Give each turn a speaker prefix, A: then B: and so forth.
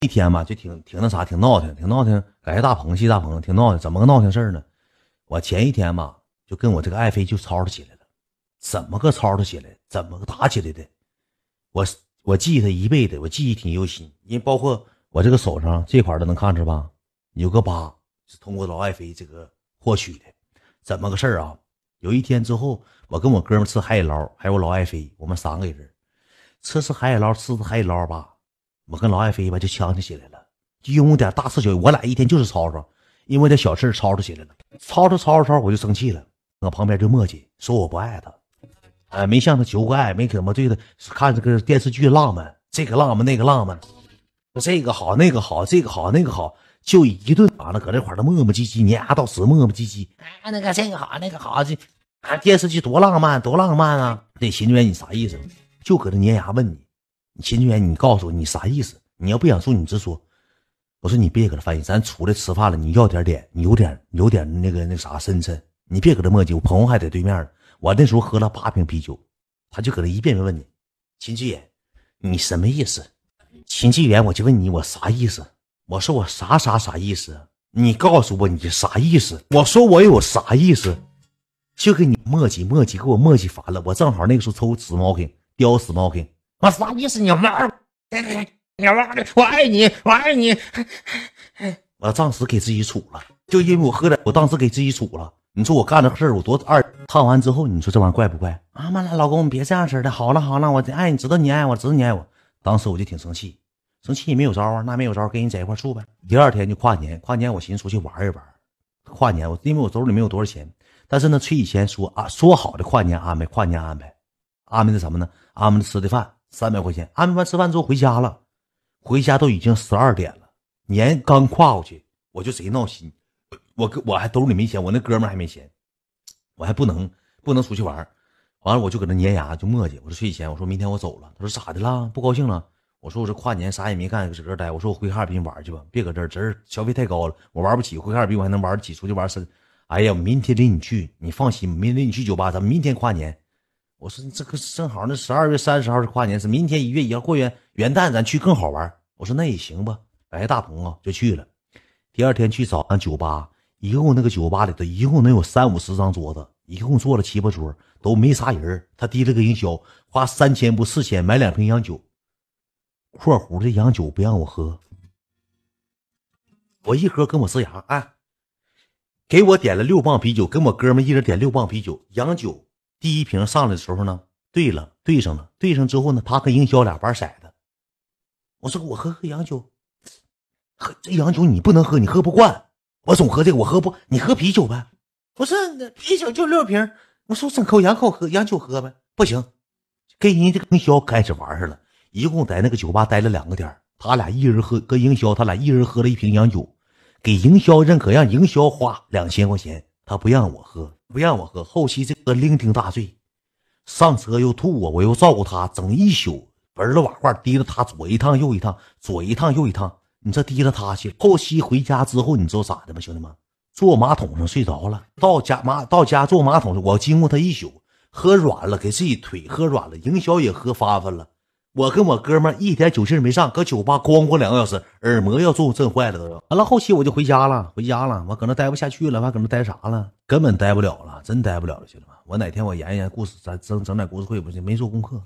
A: 一天嘛，就挺挺那啥，挺闹腾，挺闹腾，感谢大鹏，谢大鹏，挺闹腾。怎么个闹腾事呢？我前一天嘛，就跟我这个爱妃就吵吵起来了。怎么个吵吵起来？怎么个打起来的？我我记他一辈子，我记忆挺犹新。因为包括我这个手上这块都能看着吧，有个疤是通过老爱妃这个获取的。怎么个事啊？有一天之后，我跟我哥们吃海底捞，还有老爱妃，我们三个人吃吃海底捞，吃吃海底捞吧。我跟老爱妃吧就呛起起来了，就因为点大事小，我俩一天就是吵吵，因为点小事吵吵起来了，吵吵吵吵吵，我就生气了，搁旁边就磨叽，说我不爱他，哎，没向他求过爱，没怎么对他看这个电视剧浪漫，这个浪漫那个浪漫，这个好那个好，这个好那个好，就一顿完了，搁这块儿磨磨唧唧，黏牙到死，磨磨唧唧，哎，那个这个好那个好，这啊电视剧多浪漫多浪漫啊！那秦志远你啥意思？就搁这粘牙问你。秦俊远，你告诉我你啥意思？你要不想说，你直说。我说你别搁这翻译，咱出来吃饭了，你要点脸，你有点有点那个那啥深沉，你别搁这磨叽。我朋友还在对面呢我那时候喝了八瓶啤酒，他就搁那一遍遍问你，秦志远，你什么意思？秦志远，我就问你，我啥意思？我说我啥啥啥意思？你告诉我你啥意思？我说我有啥意思？就跟你磨叽磨叽，给我磨叽烦了。我正好那个时候抽死毛病，叼死毛病。我啥意思？你妈！你妈的！我爱你，我爱你！我当时给自己处了，就因为我喝点，我当时给自己处了。你说我干这事儿我多二？烫完之后，你说这玩意儿怪不怪？啊妈了，老公你别这样式的。好了好了，我爱你，知道你爱我，知道你爱我。当时我就挺生气，生气也没有招啊，那没有招，跟你在一块处呗。第二天就跨年，跨年我寻思出去玩一玩。跨年我因为我兜里没有多少钱，但是呢，崔以前说啊，说好的跨年安排，跨年安排，安排的什么呢？安排的吃的饭。三百块钱，安排完吃饭之后回家了，回家都已经十二点了，年刚跨过去，我就贼闹心，我我还兜里没钱，我那哥们还没钱，我还不能不能出去玩，完了我就搁那粘牙就磨叽，我说睡前我说明天我走了，他说咋的了？不高兴了？我说我这跨年啥也没干，搁这待，我说我回哈尔滨玩去吧，别搁这儿，这儿消费太高了，我玩不起，回哈尔滨我还能玩得起，出去玩深。哎呀，明天领你去，你放心，明天领你去酒吧，咱们明天跨年。我说这个正好，那十二月三十号是跨年，是明天一月一号过元元旦，咱去更好玩。我说那也行吧，感谢大鹏啊，就去了。第二天去早上酒吧，一共那个酒吧里头一共能有三五十张桌子，一共坐了七八桌，都没啥人。他提了个营销，花三千不四千买两瓶洋酒。括弧这洋酒不让我喝，我一喝跟我呲牙，哎，给我点了六磅啤酒，跟我哥们一人点六磅啤酒，洋酒。第一瓶上来的时候呢，对了，对上了，对上之后呢，他跟营销俩玩色子。我说我喝喝洋酒，喝这洋酒你不能喝，你喝不惯。我总喝这个，我喝不，你喝啤酒呗。不是啤酒就六瓶，我说整口洋口喝洋酒喝呗，不行，跟人家营销开始玩上了。一共在那个酒吧待了两个点他俩一人喝，跟营销他俩一人喝了一瓶洋酒，给营销认可，让营销花两千块钱，他不让我喝。不让我喝，后期这个酩酊大醉，上车又吐啊！我又照顾他，整一宿，文了瓦罐提着他左一趟右一趟，左一趟右一趟，你这提着他去。后期回家之后，你知道咋的吗，兄弟们？坐马桶上睡着了。到家马到家坐马桶上，我经过他一宿，喝软了，给自己腿喝软了，营销也喝发发了。我跟我哥们儿一点酒劲儿没上，搁酒吧咣咣两个小时，耳膜要做震坏了都要。完了后期我就回家了，回家了，我搁那待不下去了，我还搁那待啥了？根本待不了了，真待不了了，兄弟们。我哪天我研研故事，咱整整点故事会不行，没做功课。